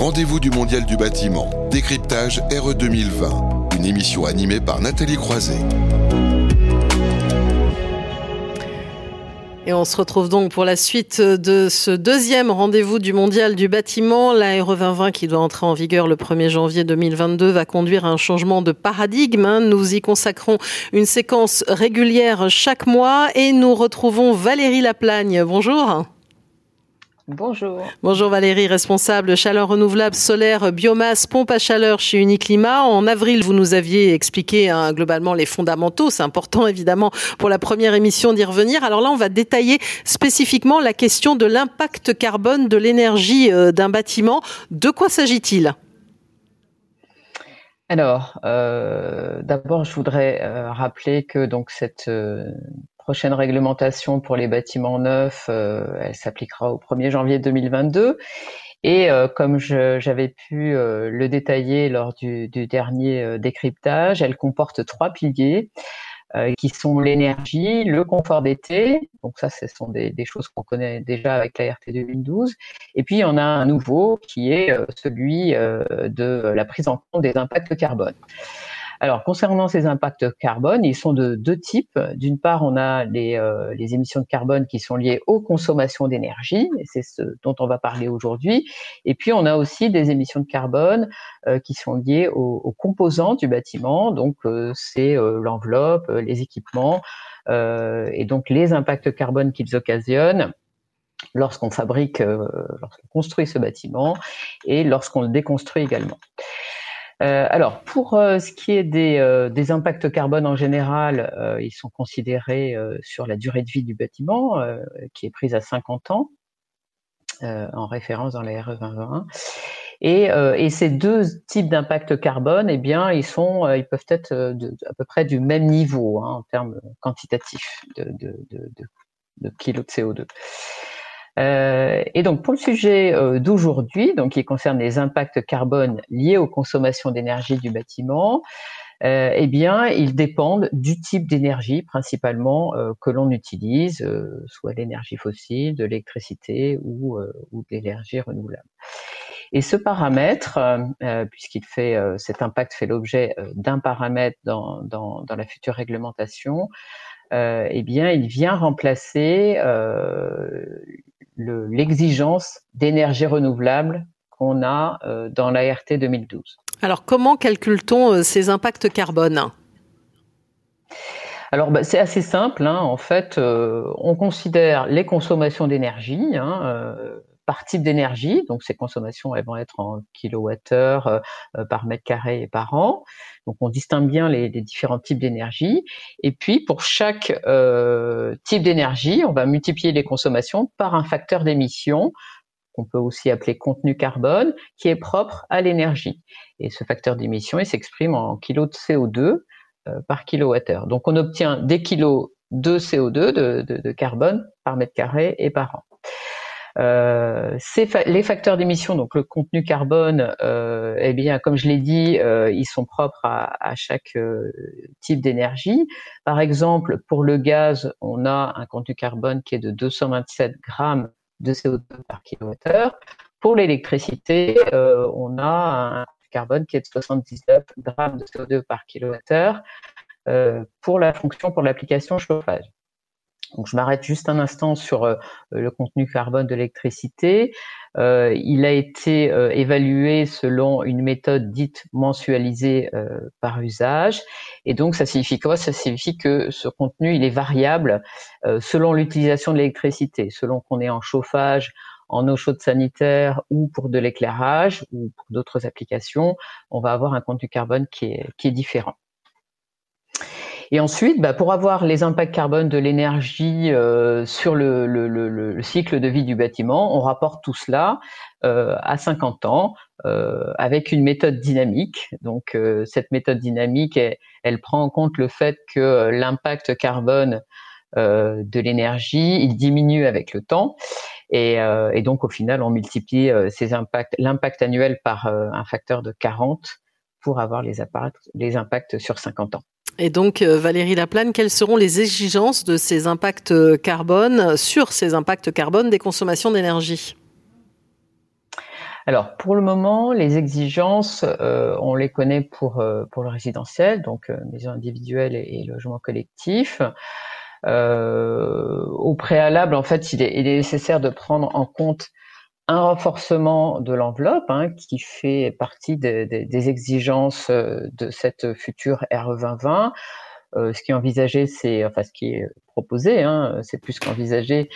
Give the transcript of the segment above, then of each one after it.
rendez-vous du Mondial du bâtiment, décryptage RE 2020, une émission animée par Nathalie Croiset. Et on se retrouve donc pour la suite de ce deuxième rendez-vous du Mondial du bâtiment. La RE 2020 qui doit entrer en vigueur le 1er janvier 2022 va conduire à un changement de paradigme. Nous y consacrons une séquence régulière chaque mois et nous retrouvons Valérie Laplagne. Bonjour. Bonjour. Bonjour Valérie, responsable chaleur renouvelable solaire, biomasse, pompe à chaleur chez Uniclimat. En avril, vous nous aviez expliqué hein, globalement les fondamentaux. C'est important évidemment pour la première émission d'y revenir. Alors là, on va détailler spécifiquement la question de l'impact carbone de l'énergie euh, d'un bâtiment. De quoi s'agit-il? Alors, euh, d'abord, je voudrais euh, rappeler que donc cette prochaine réglementation pour les bâtiments neufs, euh, elle s'appliquera au 1er janvier 2022. Et euh, comme j'avais pu euh, le détailler lors du, dernier décryptage, elle comporte trois piliers qui sont l'énergie, le confort d'été, donc ça ce sont des, des choses qu'on connaît déjà avec la RT 2012, et puis on a un nouveau qui est celui de la prise en compte des impacts carbone. Alors, concernant ces impacts carbone, ils sont de deux types. D'une part, on a les, euh, les, émissions de carbone qui sont liées aux consommations d'énergie, c'est ce dont on va parler aujourd'hui. Et puis, on a aussi des émissions de carbone euh, qui sont liées aux, composants du bâtiment, donc euh, c'est l'enveloppe, les équipements, et donc les impacts carbone qu'ils occasionnent lorsqu'on fabrique, lorsqu'on construit ce bâtiment et lorsqu'on le déconstruit également. Euh, alors, pour euh, ce qui est des, euh, impacts carbone en général, ils sont considérés sur la durée de vie du bâtiment, qui est prise à 50 ans, en référence dans la RE 2020. Et, et, ces deux types d'impacts carbone, eh bien, ils sont, ils peuvent être à peu près du même niveau hein, en termes quantitatifs de, de, de kilos de CO2. Euh, et donc pour le sujet euh, d'aujourd'hui, donc qui concerne les impacts carbone liés aux consommations d'énergie du bâtiment, euh, eh bien, ils dépendent du type d'énergie principalement euh, que l'on utilise, euh, soit l'énergie fossile, de l'électricité ou, ou de l'énergie renouvelable. Et ce paramètre, puisqu'il fait cet impact fait l'objet d'un paramètre dans, dans, dans, la future réglementation, eh bien, il vient remplacer l'exigence d'énergie renouvelable qu'on a euh, dans l'ART 2012. Alors comment calcule-t-on euh, ces impacts carbone? Alors bah, c'est assez simple, hein. en fait, euh, on considère les consommations d'énergie hein, par type d'énergie, donc ces consommations elles vont être en kilowattheures par mètre carré et par an. Donc on distingue bien les, différents types d'énergie. Et puis pour chaque type d'énergie, on va multiplier les consommations par un facteur d'émission qu'on peut aussi appeler contenu carbone, qui est propre à l'énergie. Et ce facteur d'émission, il s'exprime en kilos de CO2 euh, par kilowattheure. Donc on obtient des kilos de CO2, de, de, de, carbone, par mètre carré et par an. Euh, les facteurs d'émission, donc le contenu carbone, euh, eh bien, comme je l'ai dit, euh, ils sont propres à, à chaque euh, type d'énergie. Par exemple, pour le gaz, on a un contenu carbone qui est de 227 grammes de CO2 par kilowattheure. Pour l'électricité, euh, on a un carbone qui est de 79 grammes de CO2 par kilowattheure pour la fonction, pour l'application chauffage. Donc je m'arrête juste un instant sur euh, le contenu carbone de l'électricité. Euh, il a été euh, évalué selon une méthode dite mensualisée par usage. Et donc ça signifie quoi? Ça signifie que ce contenu il est variable selon l'utilisation de l'électricité, selon qu'on est en chauffage, en eau chaude sanitaire ou pour de l'éclairage ou pour d'autres applications, on va avoir un contenu carbone qui est, qui est différent. Et ensuite, bah, pour avoir les impacts carbone de l'énergie euh, sur le, le, le, le, cycle de vie du bâtiment, on rapporte tout cela euh, à 50 ans euh, avec une méthode dynamique. Donc euh, cette méthode dynamique, elle, prend en compte le fait que l'impact carbone euh, de l'énergie, il diminue avec le temps. Et, et, donc au final, on multiplie ces impacts, l'impact annuel par un facteur de 40 pour avoir les, les impacts sur 50 ans. Et donc, euh, Valérie Laplane, quelles seront les exigences de ces impacts carbone sur ces impacts carbone des consommations d'énergie? Alors pour le moment, les exigences, on les connaît pour le résidentiel, donc maison individuelle et, logement collectif. au préalable, en fait, il est, nécessaire de prendre en compte un renforcement de l'enveloppe hein, qui fait partie des exigences euh, de cette future RE 2020. Euh, ce qui est envisagé, c'est enfin ce qui est proposé, hein, c'est plus qu'envisagé,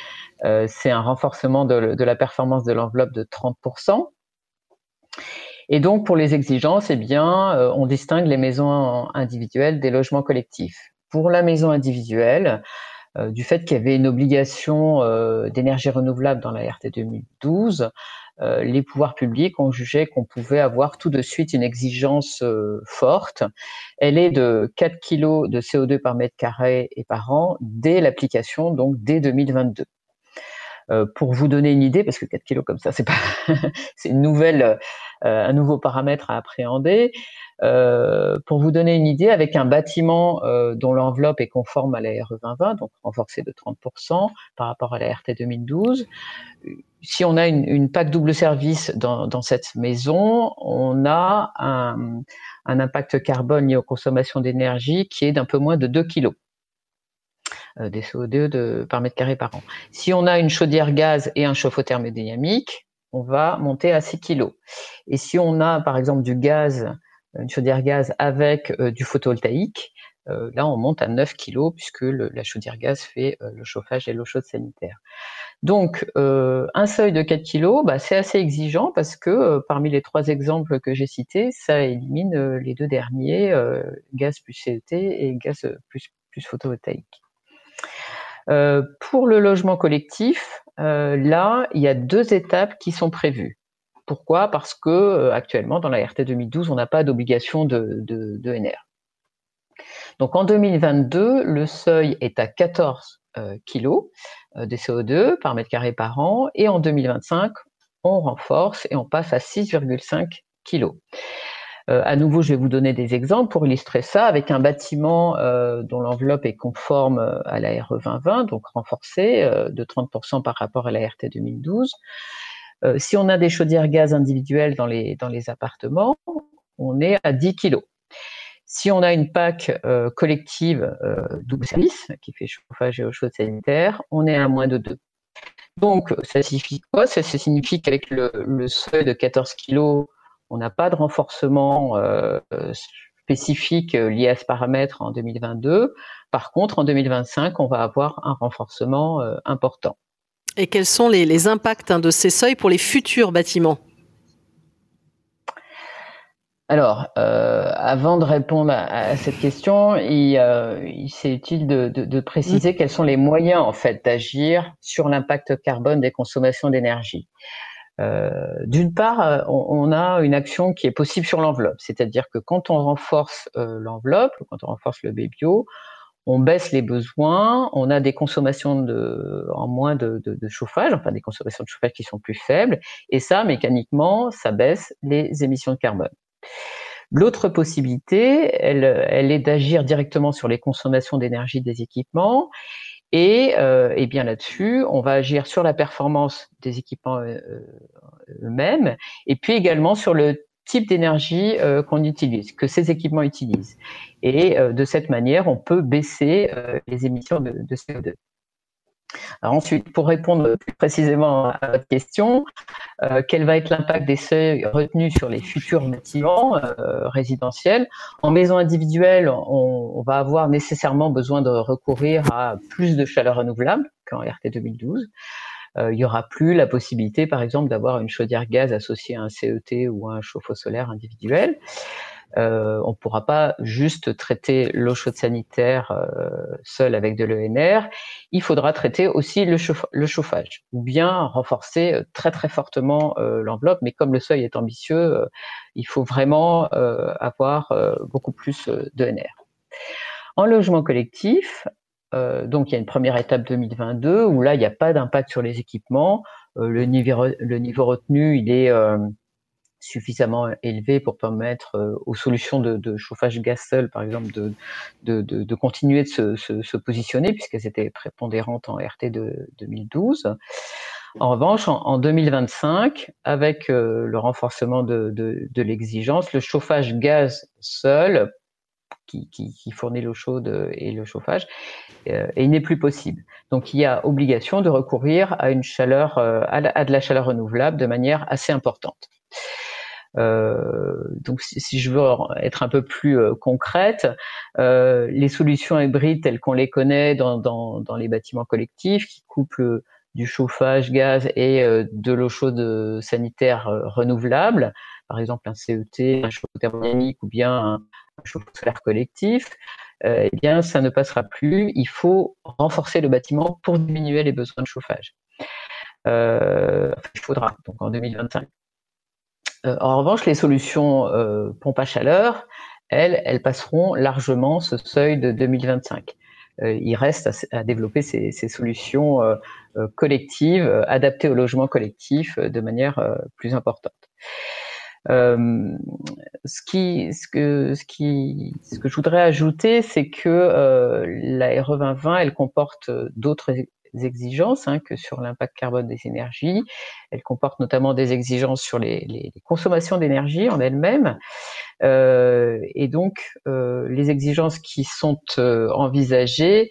euh, c'est un renforcement de, la performance de l'enveloppe de 30%. Et donc pour les exigences, eh bien, on distingue les maisons individuelles des logements collectifs. Pour la maison individuelle, euh, du fait qu'il y avait une obligation euh, d'énergie renouvelable dans la RT 2012, euh, les pouvoirs publics ont jugé qu'on pouvait avoir tout de suite une exigence forte. Elle est de 4 kg de CO2 par mètre carré et par an dès l'application, donc dès 2022. pour vous donner une idée, parce que 4 kg comme ça, c'est pas, c'est une nouvelle, un nouveau paramètre à appréhender. Euh, pour vous donner une idée, avec un bâtiment euh, dont l'enveloppe est conforme à la RE 2020, donc renforcée de 30% par rapport à la RT 2012, si on a une, une PAC double service dans, dans, cette maison, on a un, un, impact carbone lié aux consommations d'énergie qui est d'un peu moins de 2 kg euh, des CO2 de, par mètre carré par an. Si on a une chaudière gaz et un chauffe-eau thermodynamique, on va monter à 6 kg. Et si on a par exemple du gaz une chaudière gaz avec euh, du photovoltaïque, euh, là on monte à 9 kg puisque la chaudière gaz fait euh, le chauffage et l'eau chaude sanitaire. Donc un seuil de 4 kg, bah, c'est assez exigeant parce que parmi les trois exemples que j'ai cités, ça élimine les deux derniers, gaz plus CET et gaz plus, plus photovoltaïque. pour le logement collectif, là, il y a deux étapes qui sont prévues. Pourquoi? Parce que euh, actuellement, dans la RT 2012, on n'a pas d'obligation de, NR. Donc en 2022, le seuil est à 14 euh, kg euh, de CO2 par mètre carré par an, et en 2025, on renforce et on passe à 6,5 kg. Euh, à nouveau, je vais vous donner des exemples pour illustrer ça avec un bâtiment dont l'enveloppe est conforme à la RE 2020, donc renforcée de 30% par rapport à la RT 2012. Euh, si on a des chaudières gaz individuelles dans les, appartements, on est à 10 kg. Si on a une PAC euh, collective euh, double service qui fait chauffage et eau chaude sanitaire, on est à moins de 2. Donc, ça signifie quoi? Ça, signifie qu'avec le, le, seuil de 14 kg, on n'a pas de renforcement spécifique lié à ce paramètre en 2022. Par contre, en 2025, on va avoir un renforcement important. Et quels sont les, impacts hein, de ces seuils pour les futurs bâtiments? Alors, euh, avant de répondre à, cette question, il, euh, c'est utile de, préciser mmh. quels sont les moyens en fait d'agir sur l'impact carbone des consommations d'énergie. Euh, d'une part, on, a une action qui est possible sur l'enveloppe, c'est-à-dire que quand on renforce l'enveloppe, quand on renforce le BBio, on baisse les besoins, on a des consommations de, en moins de, chauffage, enfin des consommations de chauffage qui sont plus faibles, et ça, mécaniquement, ça baisse les émissions de carbone. L'autre possibilité, elle, elle est d'agir directement sur les consommations d'énergie des équipements, et, euh, et bien là-dessus, on va agir sur la performance des équipements euh, eux-mêmes, et puis également sur le type d'énergie euh, qu'on utilise, que ces équipements utilisent. Et euh, de cette manière, on peut baisser euh, les émissions de, CO2. Alors ensuite, pour répondre plus précisément à votre question, quel va être l'impact des seuils retenus sur les futurs bâtiments résidentiels? En maison individuelle, on, on, va avoir nécessairement besoin de recourir à plus de chaleur renouvelable qu'en RT 2012. Euh, il y aura plus la possibilité, par exemple, d'avoir une chaudière gaz associée à un CET ou à un chauffe-eau solaire individuel. Euh, on ne pourra pas juste traiter l'eau chaude sanitaire euh, seule avec de l'ENR. Il faudra traiter aussi le, chauffage, ou bien renforcer euh, très très fortement euh, l'enveloppe. Mais comme le seuil est ambitieux, il faut vraiment avoir beaucoup plus d'ENR. En logement collectif, euh, donc il y a une première étape 2022 où là il n'y a pas d'impact sur les équipements. Euh, le, niveau, retenu il est euh, suffisamment élevé pour permettre aux solutions de, chauffage gaz seul, par exemple, de, continuer de se, se, positionner puisqu'elles étaient prépondérantes en RT de 2012. En revanche, en, 2025, avec le renforcement de, de l'exigence, le chauffage gaz seul qui, fournit l'eau chaude et le chauffage, euh, et il n'est plus possible. Donc il y a obligation de recourir à une chaleur, euh, à, de la chaleur renouvelable de manière assez importante. Euh, donc si, je veux être un peu plus concrète, les solutions hybrides telles qu'on les connaît dans, dans, les bâtiments collectifs, qui couplent du chauffage gaz et de l'eau chaude sanitaire renouvelable, par exemple un CET, un chauffe-eau thermodynamique ou bien un, chauffe-eau solaire collectif, euh, eh bien, ça ne passera plus. Il faut renforcer le bâtiment pour diminuer les besoins de chauffage. Euh, il faudra, donc en 2025. Euh, en revanche, les solutions pompe à chaleur, elles, elles passeront largement ce seuil de 2025. il reste à, développer ces, ces solutions collectives, adaptées au logement collectif de manière plus importante. Euh, ce qui, ce que, ce qui, ce que je voudrais ajouter, c'est que euh, la RE 2020, elle comporte d'autres exigences hein, que sur l'impact carbone des énergies. Elle comporte notamment des exigences sur les, les, consommations d'énergie en elles-mêmes. Euh, et donc, euh, les exigences qui sont euh, envisagées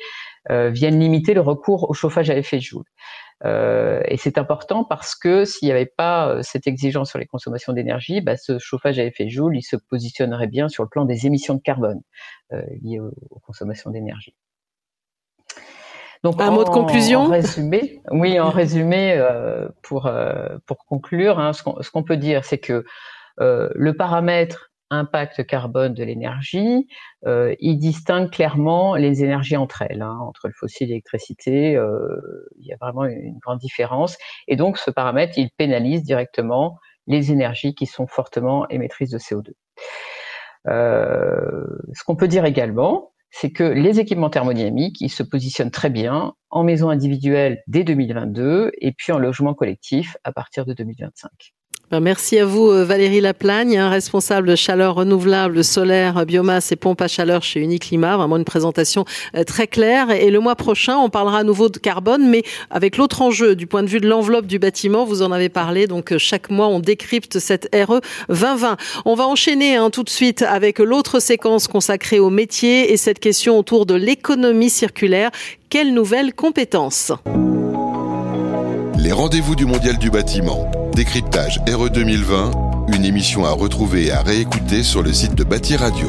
viennent limiter le recours au chauffage à effet de joule. Euh, et c'est important parce que s'il n'y avait pas euh, cette exigence sur les consommations d'énergie, bah, ce chauffage à effet joule, il se positionnerait bien sur le plan des émissions de carbone euh, liées aux, consommations d'énergie. Donc, un mot de conclusion. En résumé, oui, en résumé, pour pour conclure, hein, ce qu'on peut dire, c'est que le paramètre impact carbone de l'énergie, euh, il distingue clairement les énergies entre elles, hein, entre le fossile et l'électricité. Euh, il y a vraiment une grande différence. Et donc, ce paramètre, il pénalise directement les énergies qui sont fortement émettrices de CO2. Euh, ce qu'on peut dire également, c'est que les équipements thermodynamiques, ils se positionnent très bien en maison individuelle dès 2022 et puis en logement collectif à partir de 2025. Merci à vous euh, Valérie Laplagne, hein, responsable chaleur renouvelable, solaire, biomasse et pompe à chaleur chez Uniclimat. Vraiment une présentation euh, très claire. Et le mois prochain, on parlera à nouveau de carbone, mais avec l'autre enjeu du point de vue de l'enveloppe du bâtiment. Vous en avez parlé. Donc euh, chaque mois, on décrypte cette RE 2020. On va enchaîner hein, tout de suite avec l'autre séquence consacrée au métier et cette question autour de l'économie circulaire. Quelles nouvelles compétences? Les rendez-vous du Mondial du bâtiment. Décryptage RE 2020, une émission à retrouver et à réécouter sur le site de Bâti Radio.